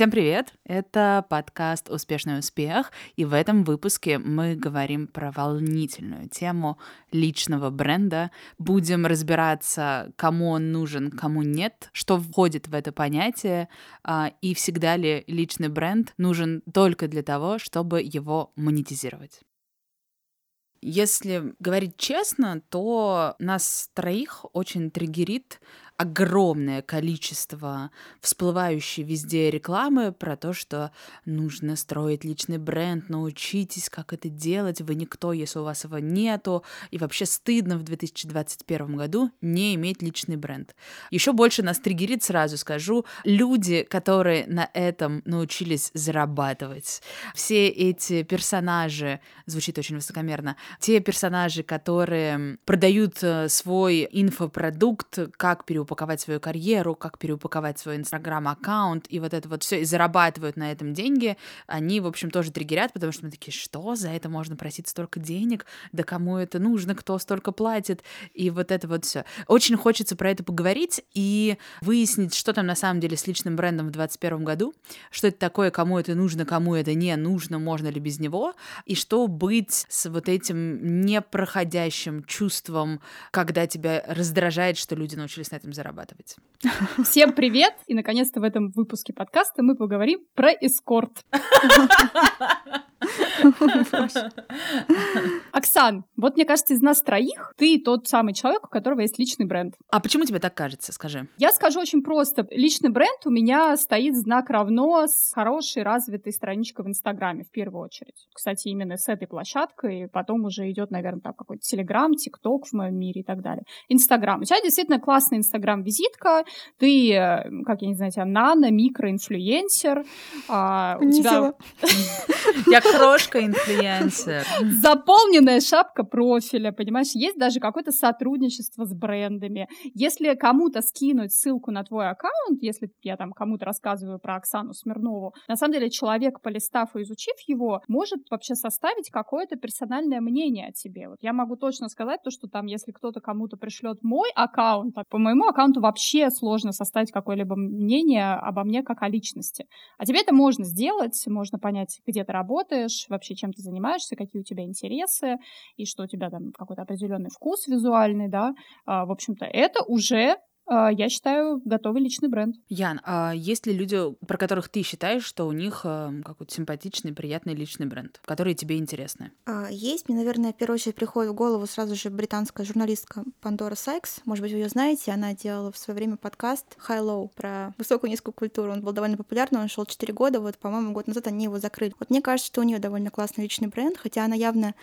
Всем привет! Это подкаст «Успешный успех», и в этом выпуске мы говорим про волнительную тему личного бренда. Будем разбираться, кому он нужен, кому нет, что входит в это понятие, а, и всегда ли личный бренд нужен только для того, чтобы его монетизировать. Если говорить честно, то нас троих очень триггерит огромное количество всплывающей везде рекламы про то, что нужно строить личный бренд, научитесь, как это делать, вы никто, если у вас его нету, и вообще стыдно в 2021 году не иметь личный бренд. Еще больше нас триггерит, сразу скажу, люди, которые на этом научились зарабатывать. Все эти персонажи, звучит очень высокомерно, те персонажи, которые продают э, свой инфопродукт, как переупаковать переупаковать свою карьеру, как переупаковать свой инстаграм-аккаунт, и вот это вот все, и зарабатывают на этом деньги, они, в общем, тоже триггерят, потому что мы такие, что, за это можно просить столько денег, да кому это нужно, кто столько платит, и вот это вот все. Очень хочется про это поговорить и выяснить, что там на самом деле с личным брендом в 2021 году, что это такое, кому это нужно, кому это не нужно, можно ли без него, и что быть с вот этим непроходящим чувством, когда тебя раздражает, что люди научились на этом зарабатывать. Всем привет! И, наконец-то, в этом выпуске подкаста мы поговорим про эскорт. Оксан, вот мне кажется, из нас троих ты тот самый человек, у которого есть личный бренд. А почему тебе так кажется, скажи? Я скажу очень просто. Личный бренд у меня стоит знак равно с хорошей развитой страничкой в Инстаграме в первую очередь. Кстати, именно с этой площадкой, потом уже идет, наверное, там какой-то Телеграм, ТикТок в моем мире и так далее. Инстаграм. У тебя действительно классный Инстаграм-визитка. Ты, э, как я не знаю, тебя нано, микроинфлюенсер. А, у тебя... Я крошка-инфлюенсер. Заполненная шапка профиля, понимаешь? Есть даже какое-то сотрудничество с брендами. Если кому-то скинуть ссылку на твой аккаунт, если я там кому-то рассказываю про Оксану Смирнову, на самом деле человек, полистав и изучив его, может вообще составить какое-то персональное мнение о тебе. Вот я могу точно сказать то, что там, если кто-то кому-то пришлет мой аккаунт, по моему аккаунту вообще сложно составить какое-либо мнение обо мне как о личности. А тебе это можно сделать, можно понять, где ты работаешь, вообще чем ты занимаешься, какие у тебя интересы, и что у тебя там какой-то определенный вкус визуальный, да. А, в общем-то, это уже я считаю, готовый личный бренд. Ян, а есть ли люди, про которых ты считаешь, что у них э, какой-то симпатичный, приятный личный бренд, которые тебе интересны? А, есть. Мне, наверное, в первую очередь приходит в голову сразу же британская журналистка Пандора Сайкс. Может быть, вы ее знаете. Она делала в свое время подкаст High Low про высокую и низкую культуру. Он был довольно популярный, он шел 4 года. Вот, по-моему, год назад они его закрыли. Вот мне кажется, что у нее довольно классный личный бренд, хотя она явно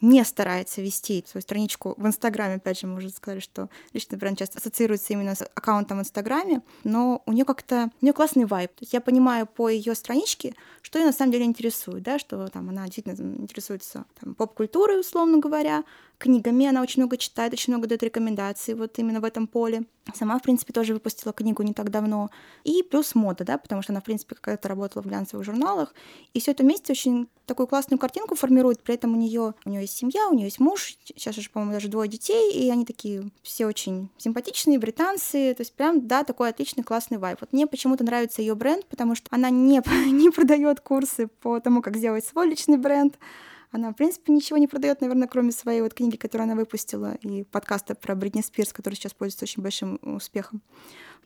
не старается вести свою страничку в Инстаграме. Опять же, мы уже сказали, что личный бренд часто ассоциируется именно с аккаунтом в Инстаграме, но у нее как-то у нее классный вайб. То есть я понимаю по ее страничке, что ее на самом деле интересует, да, что там она действительно интересуется поп-культурой, условно говоря, книгами. Она очень много читает, очень много дает рекомендаций вот именно в этом поле. Сама, в принципе, тоже выпустила книгу не так давно. И плюс мода, да, потому что она, в принципе, какая-то работала в глянцевых журналах. И все это вместе очень такую классную картинку формирует. При этом у нее у нее есть семья, у нее есть муж, сейчас уже, по-моему, даже двое детей, и они такие все очень симпатичные, британцы. То есть прям, да, такой отличный классный вайб. Вот мне почему-то нравится ее бренд, потому что она не, не продает курсы по тому, как сделать свой личный бренд. Она, в принципе, ничего не продает, наверное, кроме своей вот книги, которую она выпустила, и подкаста про Бритни Спирс, который сейчас пользуется очень большим успехом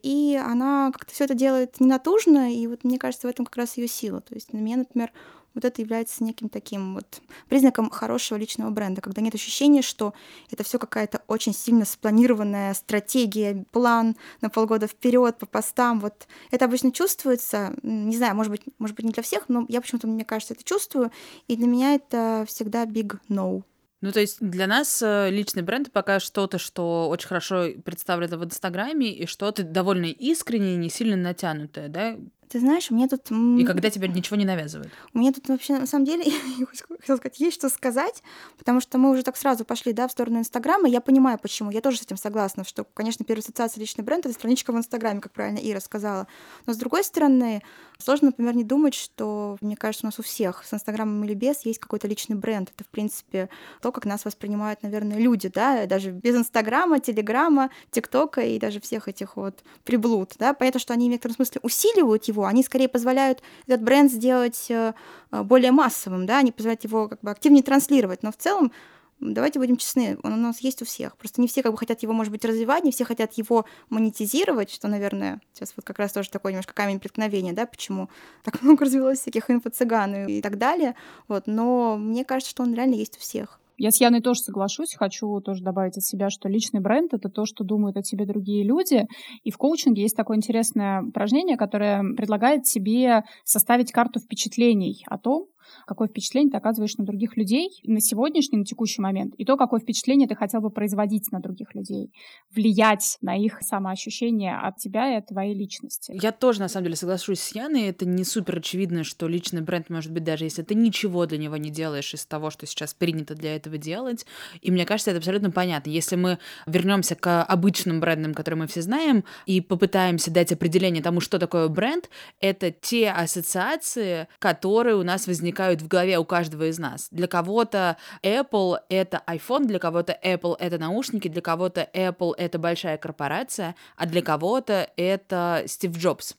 и она как-то все это делает ненатужно, и вот мне кажется, в этом как раз ее сила. То есть на меня, например, вот это является неким таким вот признаком хорошего личного бренда, когда нет ощущения, что это все какая-то очень сильно спланированная стратегия, план на полгода вперед по постам. Вот это обычно чувствуется, не знаю, может быть, может быть не для всех, но я почему-то, мне кажется, это чувствую, и для меня это всегда big no. Ну, то есть для нас э, личный бренд пока что-то, что очень хорошо представлено в Инстаграме, и что-то довольно искреннее, не сильно натянутое, да? Ты знаешь, у меня тут... И когда тебе ничего не навязывают. У меня тут вообще, на самом деле, я хотела сказать, есть что сказать, потому что мы уже так сразу пошли, да, в сторону Инстаграма, я понимаю, почему. Я тоже с этим согласна, что, конечно, первая ассоциация личный бренд — это страничка в Инстаграме, как правильно Ира сказала. Но, с другой стороны, сложно, например, не думать, что, мне кажется, у нас у всех с Инстаграмом или без есть какой-то личный бренд. Это, в принципе, то, как нас воспринимают, наверное, люди, да, даже без Инстаграма, Телеграма, ТикТока и даже всех этих вот приблуд, да. Понятно, что они в некотором смысле усиливают его, Они скорее позволяют этот бренд сделать э, более массовым, да, они позволяют его как бы активнее транслировать. Но в целом давайте будем честны, он у нас есть у всех. Просто не все как бы хотят его, может быть, развивать, не все хотят его монетизировать, что, наверное, сейчас вот как раз тоже такой немножко камень преткновения, да, почему так много развелось всяких инфо-цыган и так далее. Вот, но мне кажется, что он реально есть у всех. Я с Яной тоже соглашусь. Хочу тоже добавить от себя, что личный бренд — это то, что думают о тебе другие люди. И в коучинге есть такое интересное упражнение, которое предлагает тебе составить карту впечатлений о том, какое впечатление ты оказываешь на других людей на сегодняшний, на текущий момент, и то, какое впечатление ты хотел бы производить на других людей, влиять на их самоощущение от тебя и от твоей личности. Я тоже, на самом деле, соглашусь с Яной. Это не супер очевидно, что личный бренд может быть, даже если ты ничего для него не делаешь из того, что сейчас принято для этого делать. И мне кажется, это абсолютно понятно. Если мы вернемся к обычным брендам, которые мы все знаем, и попытаемся дать определение тому, что такое бренд, это те ассоциации, которые у нас возникают возникают в голове у каждого из нас. Для кого-то Apple — это iPhone, для кого-то Apple — это наушники, для кого-то Apple — это большая корпорация, а для кого-то это Стив Джобс.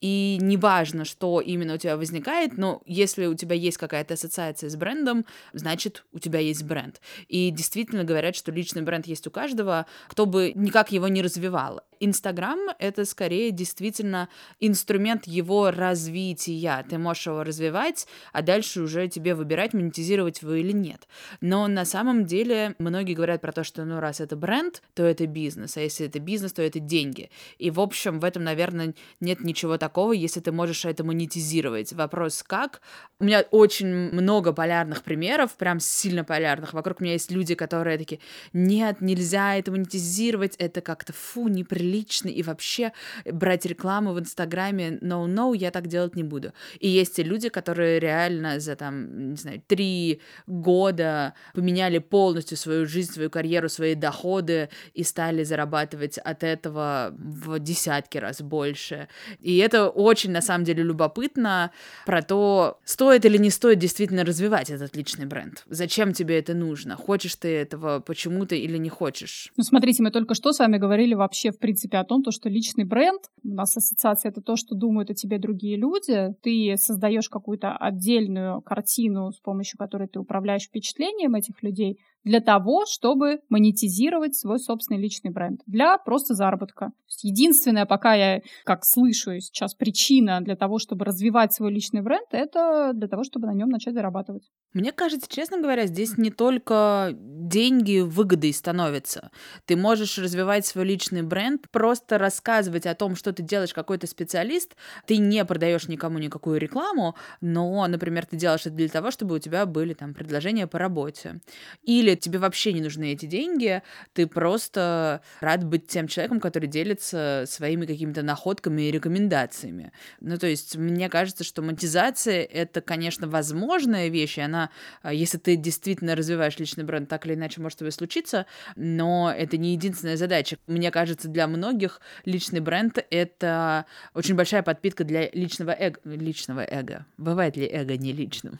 И неважно, что именно у тебя возникает, но если у тебя есть какая-то ассоциация с брендом, значит, у тебя есть бренд. И действительно говорят, что личный бренд есть у каждого, кто бы никак его не развивал. Инстаграм — это скорее действительно инструмент его развития. Ты можешь его развивать, а дальше уже тебе выбирать, монетизировать его или нет. Но на самом деле многие говорят про то, что ну раз это бренд, то это бизнес, а если это бизнес, то это деньги. И в общем в этом, наверное, нет ничего такого такого, если ты можешь это монетизировать. Вопрос как? У меня очень много полярных примеров, прям сильно полярных. Вокруг меня есть люди, которые такие, нет, нельзя это монетизировать, это как-то фу, неприлично, и вообще брать рекламу в Инстаграме, no, no, я так делать не буду. И есть те люди, которые реально за там, не знаю, три года поменяли полностью свою жизнь, свою карьеру, свои доходы и стали зарабатывать от этого в десятки раз больше. И это это очень, на самом деле, любопытно про то, стоит или не стоит действительно развивать этот личный бренд. Зачем тебе это нужно? Хочешь ты этого почему-то или не хочешь? Ну, смотрите, мы только что с вами говорили вообще, в принципе, о том, то, что личный бренд, у нас ассоциация — это то, что думают о тебе другие люди. Ты создаешь какую-то отдельную картину, с помощью которой ты управляешь впечатлением этих людей, для того, чтобы монетизировать свой собственный личный бренд, для просто заработка. единственная, пока я, как слышу сейчас, причина для того, чтобы развивать свой личный бренд, это для того, чтобы на нем начать зарабатывать. Мне кажется, честно говоря, здесь не только деньги выгодой становятся. Ты можешь развивать свой личный бренд, просто рассказывать о том, что ты делаешь какой-то специалист. Ты не продаешь никому никакую рекламу, но, например, ты делаешь это для того, чтобы у тебя были там предложения по работе. Или тебе вообще не нужны эти деньги, ты просто рад быть тем человеком, который делится своими какими-то находками и рекомендациями. Ну, то есть, мне кажется, что монетизация — это, конечно, возможная вещь, и она, а, если ты действительно развиваешь личный бренд, так или иначе может тебе случиться, но это не единственная задача. Мне кажется, для многих личный бренд — это очень большая подпитка для личного эго. Личного эго. Бывает ли эго не личным?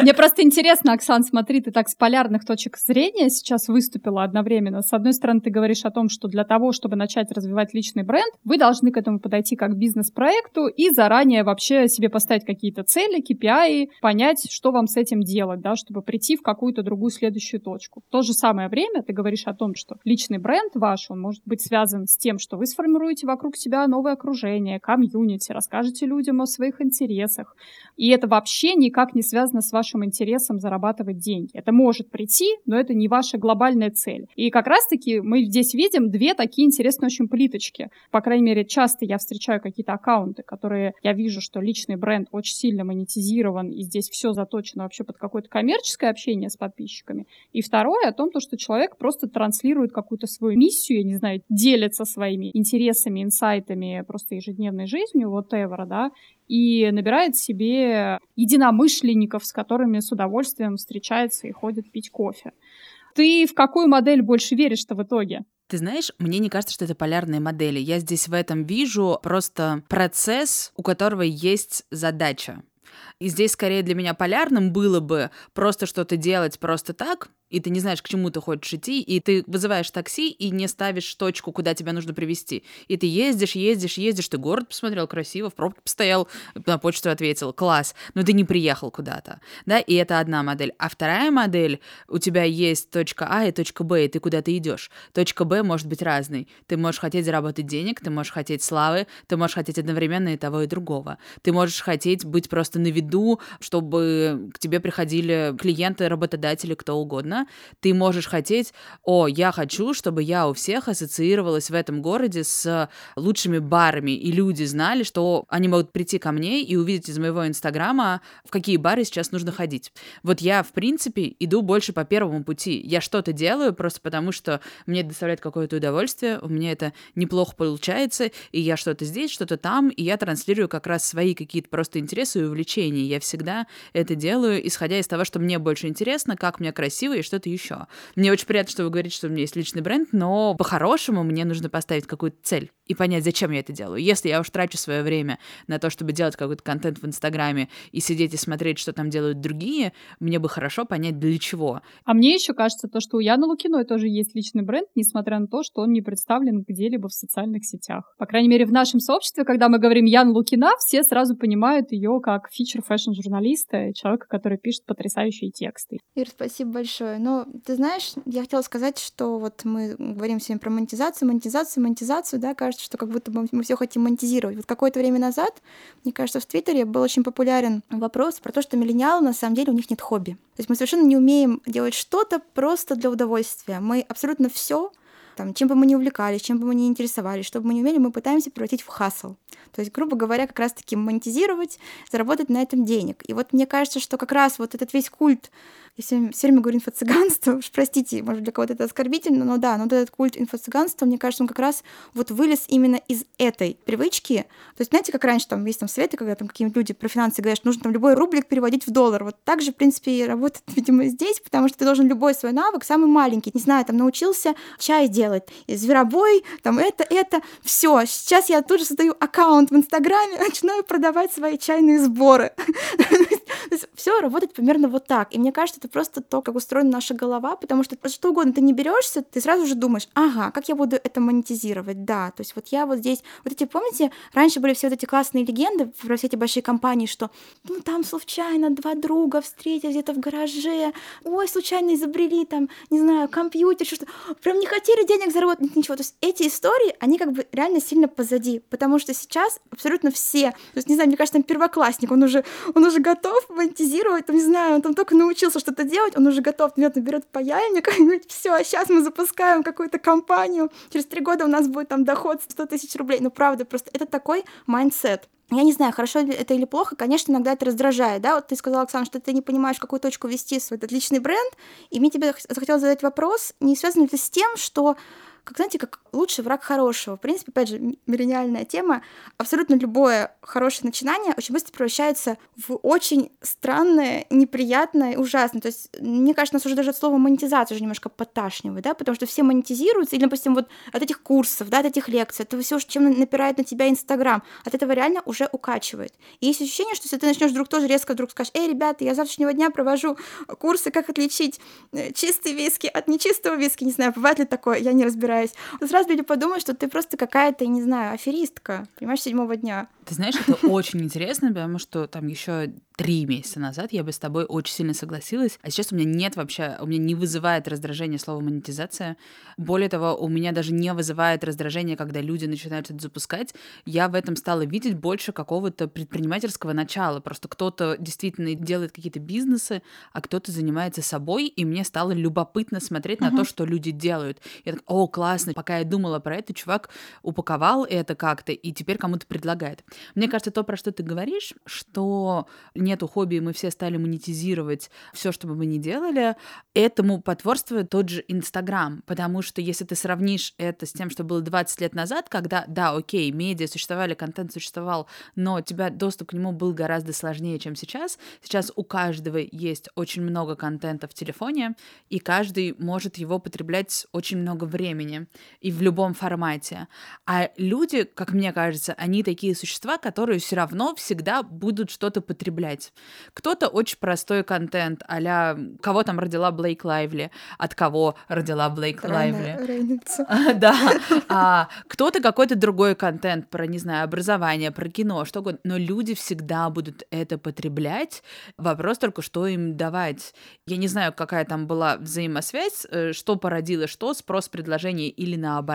Мне просто интересно, Оксан, смотри, смотри, ты так с полярных точек зрения сейчас выступила одновременно. С одной стороны, ты говоришь о том, что для того, чтобы начать развивать личный бренд, вы должны к этому подойти как бизнес-проекту и заранее вообще себе поставить какие-то цели, KPI, понять, что вам с этим делать, да, чтобы прийти в какую-то другую следующую точку. В то же самое время ты говоришь о том, что личный бренд ваш, он может быть связан с тем, что вы сформируете вокруг себя новое окружение, комьюнити, расскажете людям о своих интересах. И это вообще никак не связано с вашим интересом зарабатывать деньги деньги. Это может прийти, но это не ваша глобальная цель. И как раз-таки мы здесь видим две такие интересные очень плиточки. По крайней мере, часто я встречаю какие-то аккаунты, которые я вижу, что личный бренд очень сильно монетизирован, и здесь все заточено вообще под какое-то коммерческое общение с подписчиками. И второе о том, то, что человек просто транслирует какую-то свою миссию, я не знаю, делится своими интересами, инсайтами, просто ежедневной жизнью, whatever, да, и набирает себе единомышленников, с которыми с удовольствием встречается и ходит пить кофе. Ты в какую модель больше веришь-то в итоге? Ты знаешь, мне не кажется, что это полярные модели. Я здесь в этом вижу просто процесс, у которого есть задача. И здесь скорее для меня полярным было бы просто что-то делать просто так, и ты не знаешь, к чему ты хочешь идти, и ты вызываешь такси и не ставишь точку, куда тебя нужно привести. И ты ездишь, ездишь, ездишь, ты город посмотрел красиво, в пробке постоял, на почту ответил, класс, но ты не приехал куда-то, да, и это одна модель. А вторая модель, у тебя есть точка А и точка Б, и ты куда-то идешь. Точка Б может быть разной. Ты можешь хотеть заработать денег, ты можешь хотеть славы, ты можешь хотеть одновременно и того, и другого. Ты можешь хотеть быть просто на виду, чтобы к тебе приходили клиенты, работодатели, кто угодно, ты можешь хотеть, о, я хочу, чтобы я у всех ассоциировалась в этом городе с лучшими барами, и люди знали, что они могут прийти ко мне и увидеть из моего инстаграма, в какие бары сейчас нужно ходить. Вот я, в принципе, иду больше по первому пути. Я что-то делаю просто потому, что мне доставляет какое-то удовольствие, у меня это неплохо получается, и я что-то здесь, что-то там, и я транслирую как раз свои какие-то просто интересы и увлечения. Я всегда это делаю, исходя из того, что мне больше интересно, как мне красиво и что-то еще. Мне очень приятно, что вы говорите, что у меня есть личный бренд, но по-хорошему мне нужно поставить какую-то цель и понять, зачем я это делаю. Если я уж трачу свое время на то, чтобы делать какой-то контент в Инстаграме и сидеть и смотреть, что там делают другие, мне бы хорошо понять, для чего. А мне еще кажется, то, что у Яны Лукиной тоже есть личный бренд, несмотря на то, что он не представлен где-либо в социальных сетях. По крайней мере, в нашем сообществе, когда мы говорим Яна Лукина, все сразу понимают ее как feature fashion-журналиста, человека, который пишет потрясающие тексты. Ир, спасибо большое. Но ты знаешь, я хотела сказать, что вот мы говорим сегодня про монетизацию, монетизацию, монетизацию, да, кажется, что как будто бы мы все хотим монетизировать. Вот какое-то время назад, мне кажется, в Твиттере был очень популярен вопрос про то, что миллениалы на самом деле у них нет хобби. То есть мы совершенно не умеем делать что-то просто для удовольствия. Мы абсолютно все там, чем бы мы ни увлекались, чем бы мы ни интересовались, что бы мы ни умели, мы пытаемся превратить в хасл. То есть, грубо говоря, как раз-таки монетизировать, заработать на этом денег. И вот мне кажется, что как раз вот этот весь культ я все, все время говорю инфо-цыганство, уж простите, может, для кого-то это оскорбительно, но да, но вот этот культ инфо-цыганства, мне кажется, он как раз вот вылез именно из этой привычки. То есть, знаете, как раньше там есть там советы, когда там какие-нибудь люди про финансы говорят, что нужно там любой рублик переводить в доллар. Вот так же, в принципе, и работает, видимо, здесь, потому что ты должен любой свой навык, самый маленький, не знаю, там научился чай делать, зверобой, там это, это, все. Сейчас я тут же создаю аккаунт в Инстаграме, начинаю продавать свои чайные сборы. Все работает примерно вот так. И мне кажется, это просто то, как устроена наша голова, потому что что угодно ты не берешься, ты сразу же думаешь, ага, как я буду это монетизировать, да, то есть вот я вот здесь, вот эти, помните, раньше были все вот эти классные легенды про все эти большие компании, что ну там случайно два друга встретились где-то в гараже, ой, случайно изобрели там, не знаю, компьютер, что-то, прям не хотели денег заработать, ничего, то есть эти истории, они как бы реально сильно позади, потому что сейчас абсолютно все, то есть, не знаю, мне кажется, там первоклассник, он уже, он уже готов монетизировать, там, не знаю, он там только научился что-то делать, он уже готов, нет, берет паяльник все, сейчас мы запускаем какую-то компанию, через три года у нас будет там доход 100 тысяч рублей. Ну, правда, просто это такой mindset. Я не знаю, хорошо это или плохо, конечно, иногда это раздражает, да, вот ты сказала, Оксана, что ты не понимаешь, в какую точку вести свой этот личный бренд, и мне тебе захотелось задать вопрос, не связано ли это с тем, что как, знаете, как лучший враг хорошего. В принципе, опять же, миллениальная тема. Абсолютно любое хорошее начинание очень быстро превращается в очень странное, неприятное, ужасное. То есть, мне кажется, нас уже даже от слова монетизация уже немножко поташнивает, да, потому что все монетизируются, или, допустим, вот от этих курсов, да, от этих лекций, это все, чем напирает на тебя Инстаграм, от этого реально уже укачивает. И есть ощущение, что если ты начнешь вдруг тоже резко вдруг скажешь, эй, ребята, я завтрашнего дня провожу курсы, как отличить э, чистый виски от нечистого виски, не знаю, бывает ли такое, я не разбираюсь разбираюсь. Люди подумают, что ты просто какая-то, не знаю, аферистка, понимаешь, седьмого дня. Ты знаешь, это очень интересно, потому что там еще три месяца назад я бы с тобой очень сильно согласилась, а сейчас у меня нет вообще, у меня не вызывает раздражение слово монетизация. Более того, у меня даже не вызывает раздражение, когда люди начинают это запускать. Я в этом стала видеть больше какого-то предпринимательского начала. Просто кто-то действительно делает какие-то бизнесы, а кто-то занимается собой, и мне стало любопытно смотреть uh-huh. на то, что люди делают. Я так, о, классно. Пока я думала про это, чувак упаковал это как-то и теперь кому-то предлагает. Мне кажется, то, про что ты говоришь, что нету хобби, мы все стали монетизировать все, что бы мы ни делали, этому потворствует тот же Инстаграм, потому что если ты сравнишь это с тем, что было 20 лет назад, когда, да, окей, медиа существовали, контент существовал, но у тебя доступ к нему был гораздо сложнее, чем сейчас. Сейчас у каждого есть очень много контента в телефоне, и каждый может его потреблять очень много времени. И в любом формате. А люди, как мне кажется, они такие существа, которые все равно всегда будут что-то потреблять. Кто-то очень простой контент, а кого там родила Блейк Лайвли, от кого родила Блейк Лайвли. Да. А кто-то какой-то другой контент про, не знаю, образование, про кино, что угодно. Но люди всегда будут это потреблять. Вопрос только, что им давать. Я не знаю, какая там была взаимосвязь, э, что породило что, спрос, предложение или наоборот,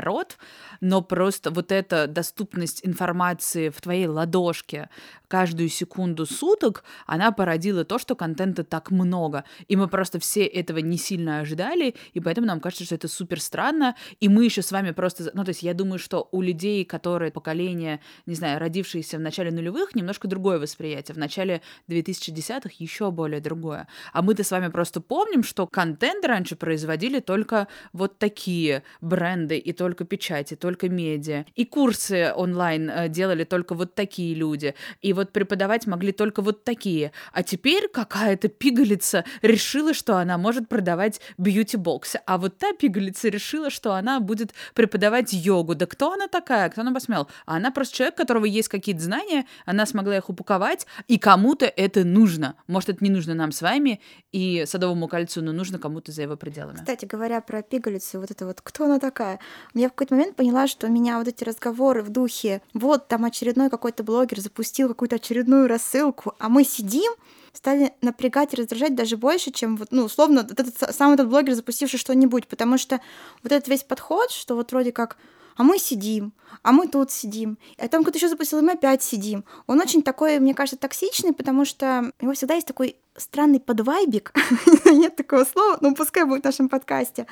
но просто вот эта доступность информации в твоей ладошке каждую секунду суток, она породила то, что контента так много. И мы просто все этого не сильно ожидали, и поэтому нам кажется, что это супер странно, и мы еще с вами просто... Ну, то есть я думаю, что у людей, которые поколение, не знаю, родившиеся в начале нулевых, немножко другое восприятие. В начале 2010-х еще более другое. А мы-то с вами просто помним, что контент раньше производили только вот такие бренды, и только печати, только медиа. И курсы онлайн э, делали только вот такие люди. И вот преподавать могли только вот такие. А теперь какая-то пигалица решила, что она может продавать бьюти-боксы. А вот та пигалица решила, что она будет преподавать йогу. Да кто она такая? Кто она посмел? А она просто человек, у которого есть какие-то знания, она смогла их упаковать, и кому-то это нужно. Может, это не нужно нам с вами и Садовому кольцу, но нужно кому-то за его пределами. Кстати, говоря про пигалицу, вот это вот, кто она такая? Я в какой-то момент поняла, что меня вот эти разговоры в духе, вот там очередной какой-то блогер запустил какую-то очередную рассылку, а мы сидим, стали напрягать и раздражать даже больше, чем вот, ну, условно, этот, сам этот блогер, запустивший что-нибудь, потому что вот этот весь подход, что вот вроде как а мы сидим, а мы тут сидим, а там кто-то еще запустил, и мы опять сидим. Он очень такой, мне кажется, токсичный, потому что у него всегда есть такой странный подвайбик, нет такого слова, но пускай будет в нашем подкасте,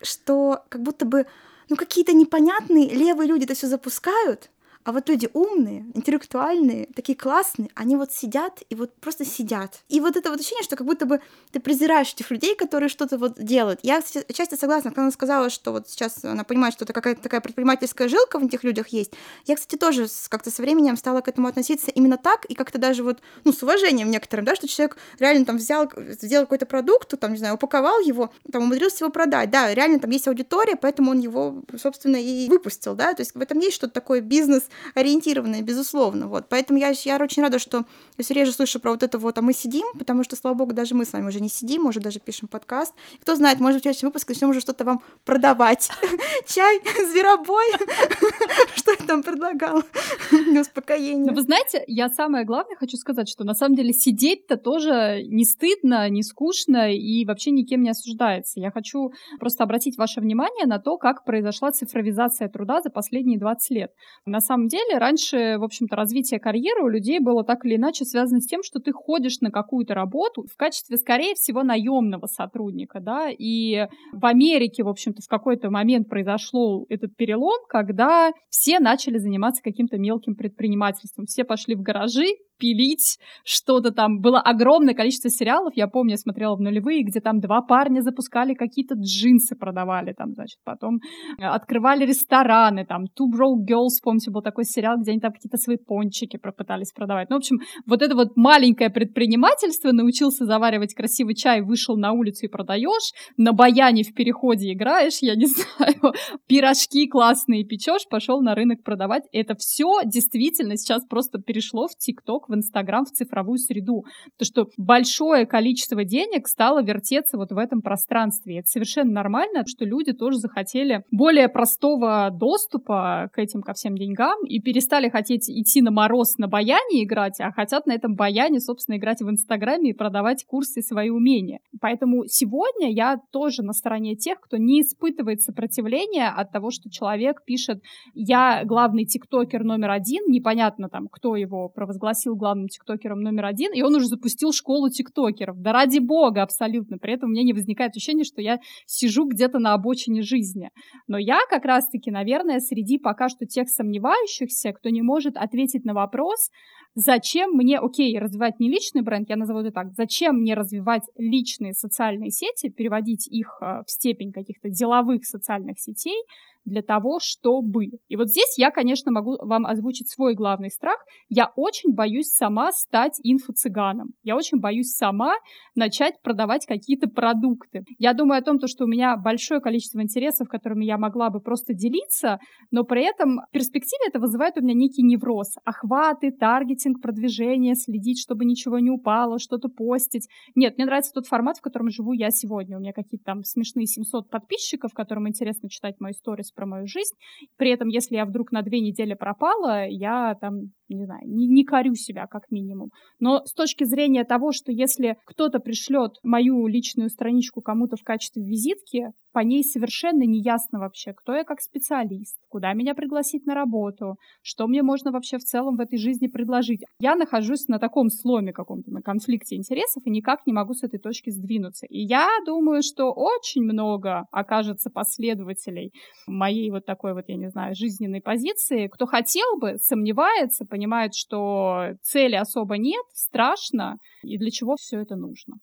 что как будто бы ну какие-то непонятные левые люди это все запускают, а вот люди умные, интеллектуальные, такие классные, они вот сидят и вот просто сидят. И вот это вот ощущение, что как будто бы ты презираешь этих людей, которые что-то вот делают. Я, кстати, часто согласна, когда она сказала, что вот сейчас она понимает, что это какая-то такая предпринимательская жилка в этих людях есть. Я, кстати, тоже как-то со временем стала к этому относиться именно так, и как-то даже вот, ну, с уважением некоторым, да, что человек реально там взял, сделал какой-то продукт, там, не знаю, упаковал его, там, умудрился его продать. Да, реально там есть аудитория, поэтому он его, собственно, и выпустил, да, то есть в этом есть что-то такое бизнес, ориентированные, безусловно. Вот. Поэтому я, я очень рада, что все реже слышу про вот это вот, а мы сидим, потому что, слава богу, даже мы с вами уже не сидим, уже даже пишем подкаст. Кто знает, может, в следующем выпуске начнем уже что-то вам продавать. Чай, зверобой, что я там предлагала для успокоения. Вы знаете, я самое главное хочу сказать, что на самом деле сидеть-то тоже не стыдно, не скучно и вообще никем не осуждается. Я хочу просто обратить ваше внимание на то, как произошла цифровизация труда за последние 20 лет. На самом деле, раньше, в общем-то, развитие карьеры у людей было так или иначе связано с тем, что ты ходишь на какую-то работу в качестве, скорее всего, наемного сотрудника, да, и в Америке, в общем-то, в какой-то момент произошел этот перелом, когда все начали заниматься каким-то мелким предпринимательством, все пошли в гаражи, пилить что-то там. Было огромное количество сериалов, я помню, я смотрела в нулевые, где там два парня запускали какие-то джинсы, продавали там, значит, потом э, открывали рестораны, там, Two Broke Girls, помните, был такой сериал, где они там какие-то свои пончики пытались продавать. Ну, в общем, вот это вот маленькое предпринимательство, научился заваривать красивый чай, вышел на улицу и продаешь, на баяне в переходе играешь, я не знаю, пирожки классные печешь, пошел на рынок продавать. Это все действительно сейчас просто перешло в ТикТок, в Инстаграм, в цифровую среду. То, что большое количество денег стало вертеться вот в этом пространстве. Это совершенно нормально, что люди тоже захотели более простого доступа к этим, ко всем деньгам и перестали хотеть идти на мороз на баяне играть, а хотят на этом баяне, собственно, играть в Инстаграме и продавать курсы свои умения. Поэтому сегодня я тоже на стороне тех, кто не испытывает сопротивления от того, что человек пишет «я главный тиктокер номер один», непонятно там, кто его провозгласил главным тиктокером номер один, и он уже запустил школу тиктокеров. Да ради бога, абсолютно. При этом у меня не возникает ощущения, что я сижу где-то на обочине жизни. Но я как раз-таки, наверное, среди пока что тех сомневающихся, кто не может ответить на вопрос, зачем мне, окей, развивать не личный бренд, я назову это так, зачем мне развивать личные социальные сети, переводить их э, в степень каких-то деловых социальных сетей, для того, чтобы. И вот здесь я, конечно, могу вам озвучить свой главный страх. Я очень боюсь сама стать инфо-цыганом. Я очень боюсь сама начать продавать какие-то продукты. Я думаю о том, что у меня большое количество интересов, которыми я могла бы просто делиться, но при этом в перспективе это вызывает у меня некий невроз. Охваты, таргетинг, продвижение, следить, чтобы ничего не упало, что-то постить. Нет, мне нравится тот формат, в котором живу я сегодня. У меня какие-то там смешные 700 подписчиков, которым интересно читать мои сторис про мою жизнь. При этом, если я вдруг на две недели пропала, я там не знаю, не, не корю себя как минимум. Но с точки зрения того, что если кто-то пришлет мою личную страничку кому-то в качестве визитки, по ней совершенно не ясно вообще, кто я как специалист, куда меня пригласить на работу, что мне можно вообще в целом в этой жизни предложить. Я нахожусь на таком сломе каком-то, на конфликте интересов и никак не могу с этой точки сдвинуться. И я думаю, что очень много окажется последователей моей вот такой вот, я не знаю, жизненной позиции, кто хотел бы, сомневается, понимает, что цели особо нет, страшно, и для чего все это нужно.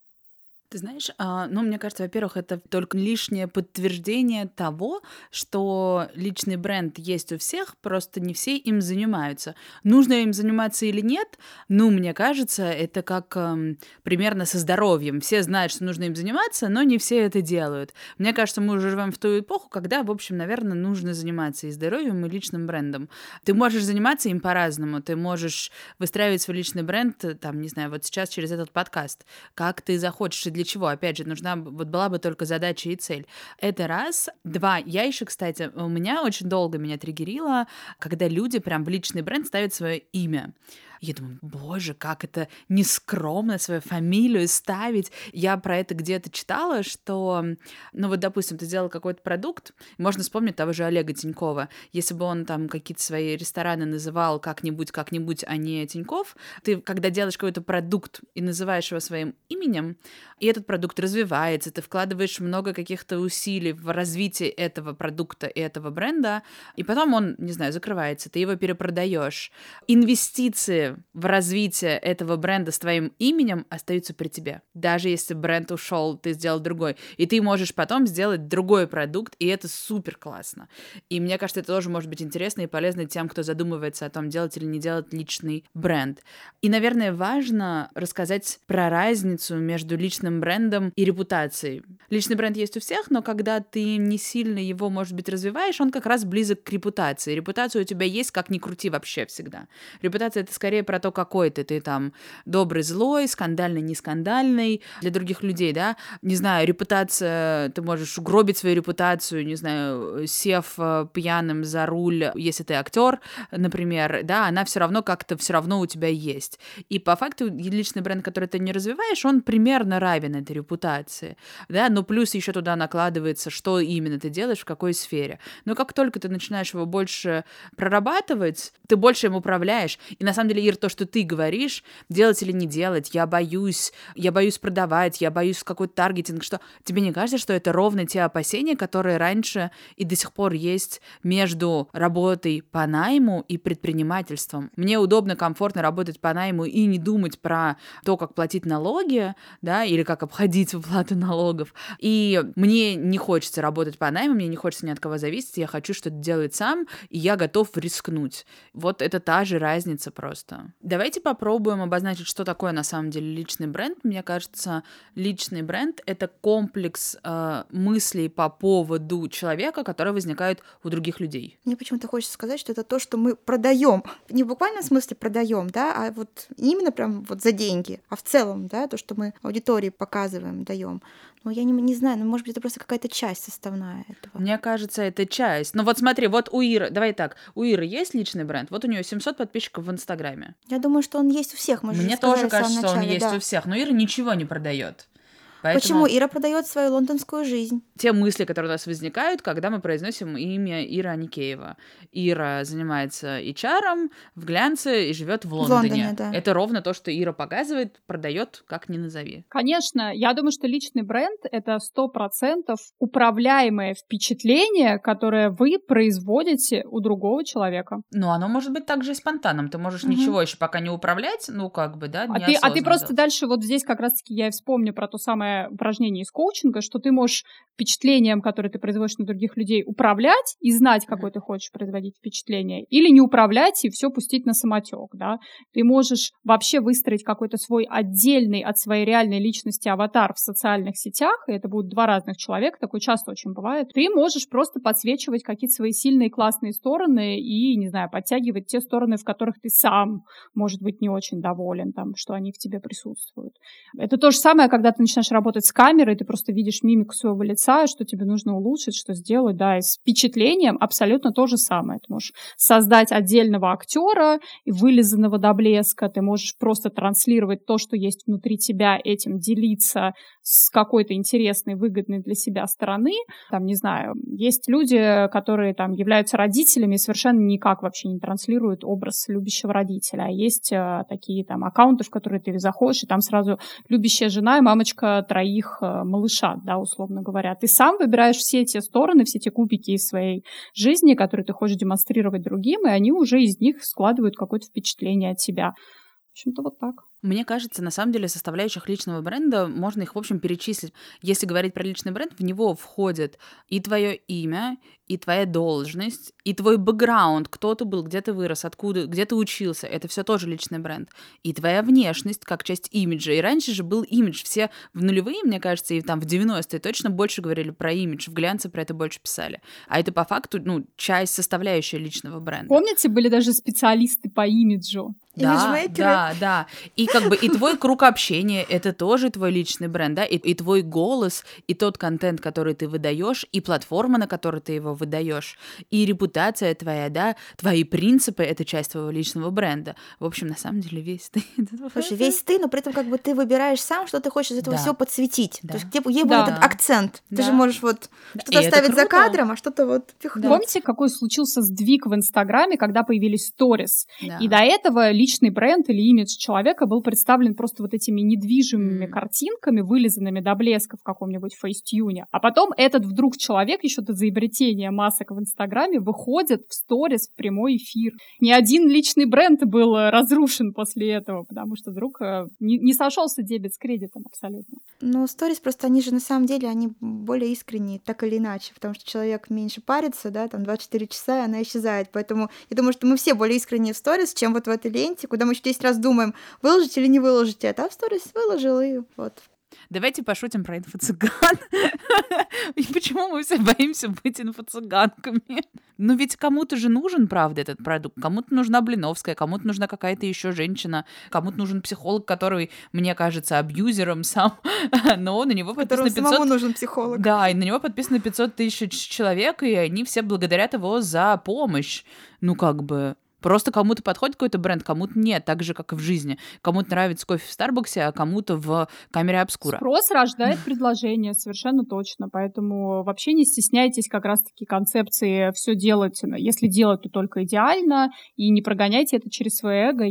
Ты знаешь, а, ну, мне кажется, во-первых, это только лишнее подтверждение того, что личный бренд есть у всех, просто не все им занимаются. Нужно им заниматься или нет, ну, мне кажется, это как эм, примерно со здоровьем. Все знают, что нужно им заниматься, но не все это делают. Мне кажется, мы уже живем в ту эпоху, когда, в общем, наверное, нужно заниматься и здоровьем, и личным брендом. Ты можешь заниматься им по-разному. Ты можешь выстраивать свой личный бренд, там, не знаю, вот сейчас через этот подкаст, как ты захочешь, и для чего? Опять же, нужна вот была бы только задача и цель. Это раз. Два. Я еще, кстати, у меня очень долго меня триггерило, когда люди прям в личный бренд ставят свое имя. Я думаю, боже, как это нескромно свою фамилию ставить. Я про это где-то читала, что, ну вот, допустим, ты сделал какой-то продукт, можно вспомнить того же Олега Тинькова. Если бы он там какие-то свои рестораны называл как-нибудь, как-нибудь, а не Тиньков, ты, когда делаешь какой-то продукт и называешь его своим именем, и этот продукт развивается, ты вкладываешь много каких-то усилий в развитие этого продукта и этого бренда, и потом он, не знаю, закрывается, ты его перепродаешь. Инвестиции в развитие этого бренда с твоим именем остаются при тебе. Даже если бренд ушел, ты сделал другой. И ты можешь потом сделать другой продукт, и это супер классно. И мне кажется, это тоже может быть интересно и полезно тем, кто задумывается о том, делать или не делать личный бренд. И, наверное, важно рассказать про разницу между личным брендом и репутацией. Личный бренд есть у всех, но когда ты не сильно его, может быть, развиваешь, он как раз близок к репутации. Репутация у тебя есть, как ни крути вообще всегда. Репутация — это скорее скорее про то, какой ты. Ты там добрый, злой, скандальный, не скандальный для других людей, да. Не знаю, репутация, ты можешь угробить свою репутацию, не знаю, сев э, пьяным за руль, если ты актер, например, да, она все равно как-то все равно у тебя есть. И по факту личный бренд, который ты не развиваешь, он примерно равен этой репутации, да, но плюс еще туда накладывается, что именно ты делаешь, в какой сфере. Но как только ты начинаешь его больше прорабатывать, ты больше им управляешь, и на самом деле Ир, то, что ты говоришь, делать или не делать, я боюсь, я боюсь продавать, я боюсь какой-то таргетинг, что тебе не кажется, что это ровно те опасения, которые раньше и до сих пор есть между работой по найму и предпринимательством? Мне удобно, комфортно работать по найму и не думать про то, как платить налоги, да, или как обходить выплату налогов. И мне не хочется работать по найму, мне не хочется ни от кого зависеть, я хочу что-то делать сам, и я готов рискнуть. Вот это та же разница просто. Давайте попробуем обозначить, что такое на самом деле личный бренд. Мне кажется, личный бренд — это комплекс э, мыслей по поводу человека, которые возникают у других людей. Мне почему-то хочется сказать, что это то, что мы продаем. Не в буквальном смысле продаем, да, а вот именно прям вот за деньги, а в целом, да, то, что мы аудитории показываем, даем. Ну, я не, не знаю, ну, может быть, это просто какая-то часть составная этого. Мне кажется, это часть. Ну, вот смотри, вот у Иры, давай так, у Иры есть личный бренд? Вот у нее 700 подписчиков в Инстаграме. Я думаю, что он есть у всех. Мы Мне тоже кажется, что он есть да. у всех, но Ира ничего не продает. Поэтому Почему Ира продает свою лондонскую жизнь? те мысли, которые у нас возникают, когда мы произносим имя Ира Аникеева. Ира занимается HR в глянце и живет в Лондоне. Лондоне, да. Это ровно то, что Ира показывает, продает, как ни назови. Конечно, я думаю, что личный бренд — это сто процентов управляемое впечатление, которое вы производите у другого человека. Но оно может быть также и спонтанным. Ты можешь Мгм. ничего еще пока не управлять, ну как бы, да, А ты, а ты просто делать. дальше вот здесь как раз-таки я и вспомню про то самое упражнение из коучинга, что ты можешь впечатлением, которое ты производишь на других людей, управлять и знать, какое ты хочешь производить впечатление, или не управлять и все пустить на самотек, да. Ты можешь вообще выстроить какой-то свой отдельный от своей реальной личности аватар в социальных сетях, и это будут два разных человека, такое часто очень бывает. Ты можешь просто подсвечивать какие-то свои сильные классные стороны и, не знаю, подтягивать те стороны, в которых ты сам, может быть, не очень доволен, там, что они в тебе присутствуют. Это то же самое, когда ты начинаешь работать с камерой, ты просто видишь мимику своего лица, что тебе нужно улучшить, что сделать, да, и с впечатлением абсолютно то же самое. Ты можешь создать отдельного актера, вылизанного до блеска, ты можешь просто транслировать то, что есть внутри тебя, этим делиться с какой-то интересной, выгодной для себя стороны. Там, не знаю, есть люди, которые там являются родителями и совершенно никак вообще не транслируют образ любящего родителя. А есть э, такие там аккаунты, в которые ты заходишь, и там сразу любящая жена и мамочка троих э, малыша, да, условно говоря. Ты сам выбираешь все те стороны, все те кубики из своей жизни, которые ты хочешь демонстрировать другим, и они уже из них складывают какое-то впечатление от себя. В общем-то, вот так. Мне кажется, на самом деле составляющих личного бренда можно их, в общем, перечислить. Если говорить про личный бренд, в него входит и твое имя, и твоя должность, и твой бэкграунд, кто ты был, где ты вырос, откуда, где ты учился. Это все тоже личный бренд. И твоя внешность как часть имиджа. И раньше же был имидж. Все в нулевые, мне кажется, и там в 90-е точно больше говорили про имидж. В глянце про это больше писали. А это по факту, ну, часть составляющая личного бренда. Помните, были даже специалисты по имиджу? Да, да, да. И как бы и твой круг общения это тоже твой личный бренд, да, и, и твой голос, и тот контент, который ты выдаешь, и платформа, на которой ты его выдаешь, и репутация твоя, да, твои принципы это часть твоего личного бренда. В общем, на самом деле весь ты. Слушай, весь ты, но при этом как бы ты выбираешь сам, что ты хочешь из этого Да. всего подсветить. Да. То есть где, где Да. будет этот акцент. Ты Да. же можешь вот Да. что-то оставить за кадром, а что-то вот пихнуть. Помните, какой случился сдвиг в Инстаграме, когда появились сторис? Да. И до этого личный бренд или имидж человека был представлен просто вот этими недвижимыми М. картинками, вылизанными до блеска в каком-нибудь фейстюне. А потом этот вдруг человек, еще до заизобретения масок в Инстаграме, выходит в сторис в прямой эфир. Ни один личный бренд был э, разрушен после этого, потому что вдруг э, не, не сошелся дебет с кредитом абсолютно. Ну, сторис просто, они же на самом деле, они более искренние, так или иначе, потому что человек меньше парится, да, там 24 часа, и она исчезает. Поэтому я думаю, что мы все более искренние в сторис, чем вот в этой ленте, куда мы еще 10 раз думаем, выложить или не выложить это. А в сторис выложил, и вот. Давайте пошутим про инфо-цыган. И почему мы все боимся быть инфо-цыганками? Ну ведь кому-то же нужен, правда, этот продукт. Кому-то нужна Блиновская, кому-то нужна какая-то еще женщина, кому-то нужен психолог, который, мне кажется, абьюзером сам, но на него подписано самому 500... нужен психолог. Да, и на него подписано 500 тысяч человек, и они все благодарят его за помощь. Ну, как бы... Просто кому-то подходит какой-то бренд, кому-то нет, так же, как и в жизни. Кому-то нравится кофе в Старбаксе, а кому-то в камере обскура. Спрос рождает предложение, совершенно точно. Поэтому вообще не стесняйтесь как раз-таки концепции все делать. Если делать, то только идеально. И не прогоняйте это через свое эго.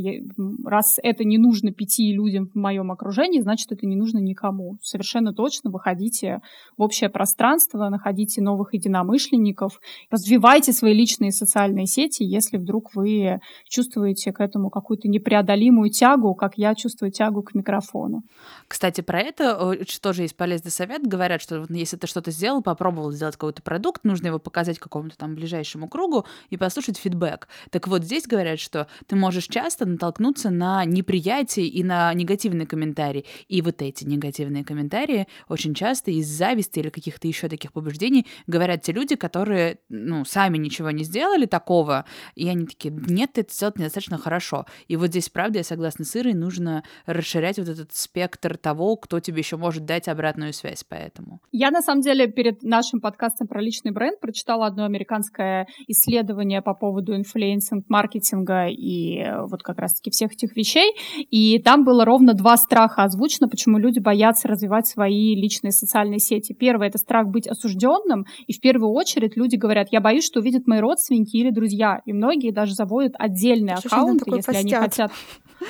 Раз это не нужно пяти людям в моем окружении, значит, это не нужно никому. Совершенно точно выходите в общее пространство, находите новых единомышленников, развивайте свои личные социальные сети, если вдруг вы чувствуете к этому какую-то непреодолимую тягу, как я чувствую тягу к микрофону. Кстати, про это тоже есть полезный совет. Говорят, что если ты что-то сделал, попробовал сделать какой-то продукт, нужно его показать какому-то там ближайшему кругу и послушать фидбэк. Так вот, здесь говорят, что ты можешь часто натолкнуться на неприятие и на негативные комментарии. И вот эти негативные комментарии очень часто из зависти или каких-то еще таких побуждений говорят те люди, которые, ну, сами ничего не сделали такого, и они такие, нет, это сделать недостаточно хорошо. И вот здесь, правда, я согласна с Ирой, нужно расширять вот этот спектр того, кто тебе еще может дать обратную связь по этому. Я, на самом деле, перед нашим подкастом про личный бренд прочитала одно американское исследование по поводу инфлюенсинг-маркетинга и э, вот как раз-таки всех этих вещей. И там было ровно два страха озвучено, почему люди боятся развивать свои личные социальные сети. Первое — это страх быть осужденным, и в первую очередь люди говорят, я боюсь, что увидят мои родственники или друзья. И многие даже заводят отдельные что аккаунты, если постят? они хотят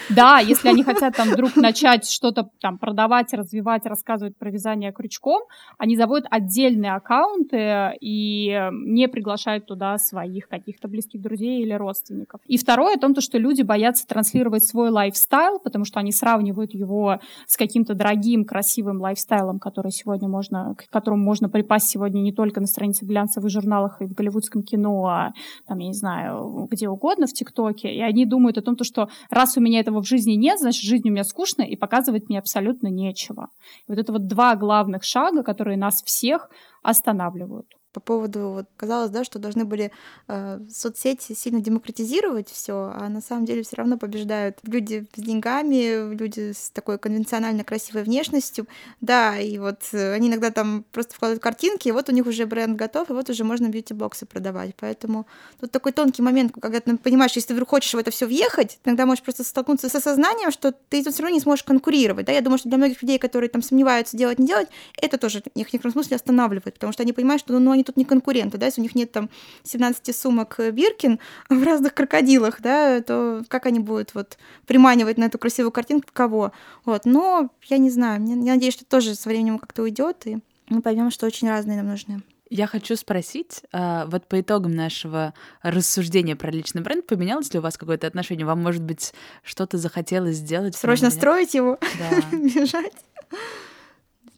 да, если они хотят там вдруг начать что-то там продавать, развивать, рассказывать про вязание крючком, они заводят отдельные аккаунты и не приглашают туда своих каких-то близких друзей или родственников. И второе о том, то, что люди боятся транслировать свой лайфстайл, потому что они сравнивают его с каким-то дорогим, красивым лайфстайлом, который сегодня можно, к которому можно припасть сегодня не только на странице глянцевых журналах и в голливудском кино, а там, я не знаю, где угодно, в ТикТоке. И они думают о том, то, что раз у меня этого в жизни нет, значит, жизнь у меня скучная, и показывать мне абсолютно нечего. И вот это вот два главных шага, которые нас всех останавливают по поводу, вот, казалось, да, что должны были э, соцсети сильно демократизировать все, а на самом деле все равно побеждают люди с деньгами, люди с такой конвенционально красивой внешностью, да, и вот э, они иногда там просто вкладывают картинки, и вот у них уже бренд готов, и вот уже можно бьюти-боксы продавать, поэтому тут такой тонкий момент, когда ты понимаешь, если ты вдруг хочешь в это все въехать, тогда можешь просто столкнуться с осознанием, что ты тут все равно не сможешь конкурировать, да, я думаю, что для многих людей, которые там сомневаются, делать, не делать, это тоже их в некотором смысле останавливает, потому что они понимают, что ну, они тут не конкуренты, да, если у них нет там 17 сумок Биркин в разных крокодилах, да, то как они будут вот приманивать на эту красивую картинку кого? Вот, но я не знаю, я надеюсь, что тоже со временем как-то уйдет, и мы поймем, что очень разные нам нужны. Я хочу спросить, а, вот по итогам нашего рассуждения про личный бренд, поменялось ли у вас какое-то отношение? Вам, может быть, что-то захотелось сделать? Срочно строить его, да. бежать?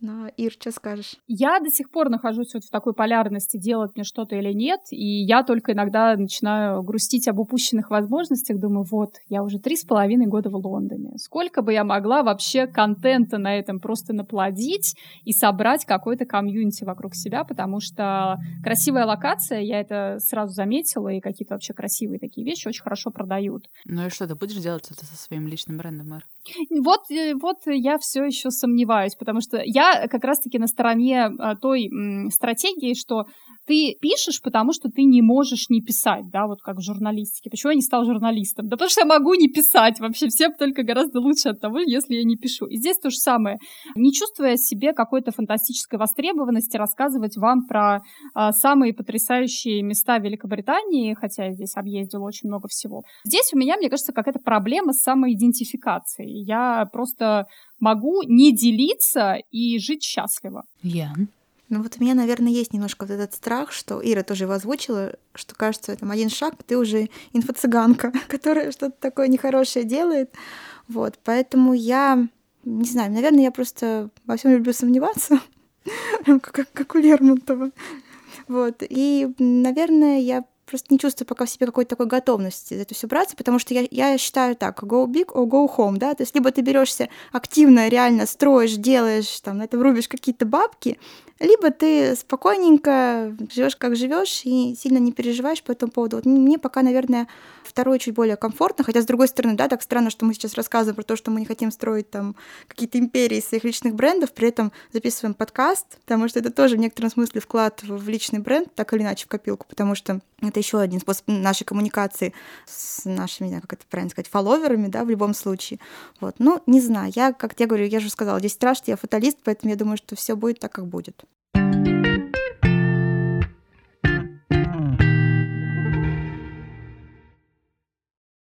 Но, Ир, что скажешь? Я до сих пор нахожусь вот в такой полярности, делать мне что-то или нет, и я только иногда начинаю грустить об упущенных возможностях, думаю, вот, я уже три с половиной года в Лондоне. Сколько бы я могла вообще контента на этом просто наплодить и собрать какой-то комьюнити вокруг себя, потому что красивая локация, я это сразу заметила, и какие-то вообще красивые такие вещи очень хорошо продают. Ну и что, ты будешь делать это со своим личным брендом, Мэр? Вот, э, вот я все еще сомневаюсь, потому что я как раз-таки на стороне а, той стратегии, что ты пишешь, потому что ты не можешь не писать, да, вот как в журналистике. Почему я не стал журналистом? Да потому что я могу не писать вообще, всем только гораздо лучше от того, если я не пишу. И здесь то же самое. Не чувствуя себе какой-то фантастической востребованности, рассказывать вам про а, самые потрясающие места Великобритании, хотя я здесь объездила очень много всего. Здесь у меня, мне кажется, какая-то проблема с самоидентификацией. Я просто могу не делиться и жить счастливо. Я. Ну вот у меня, наверное, есть немножко вот этот страх, что Ира тоже его озвучила, что кажется, там один шаг, ты уже инфо-цыганка, которая что-то такое нехорошее делает. Вот, поэтому я, не знаю, наверное, я просто во всем люблю сомневаться, как, как у Лермонтова. Вот, и, наверное, я просто не чувствую пока в себе какой-то такой готовности за это все браться, потому что я, я считаю так, go big or go home, да, то есть либо ты берешься активно, реально строишь, делаешь, там, на это врубишь какие-то бабки, либо ты спокойненько живешь как живешь и сильно не переживаешь по этому поводу. Вот мне пока, наверное, второе чуть более комфортно, хотя с другой стороны, да, так странно, что мы сейчас рассказываем про то, что мы не хотим строить там какие-то империи своих личных брендов, при этом записываем подкаст, потому что это тоже в некотором смысле вклад в личный бренд, так или иначе в копилку, потому что это еще один способ нашей коммуникации с нашими, не знаю, как это правильно сказать, фолловерами, да, в любом случае. Вот. Ну, не знаю, я, как я говорю, я же сказала, здесь страшно, я фаталист, поэтому я думаю, что все будет так, как будет.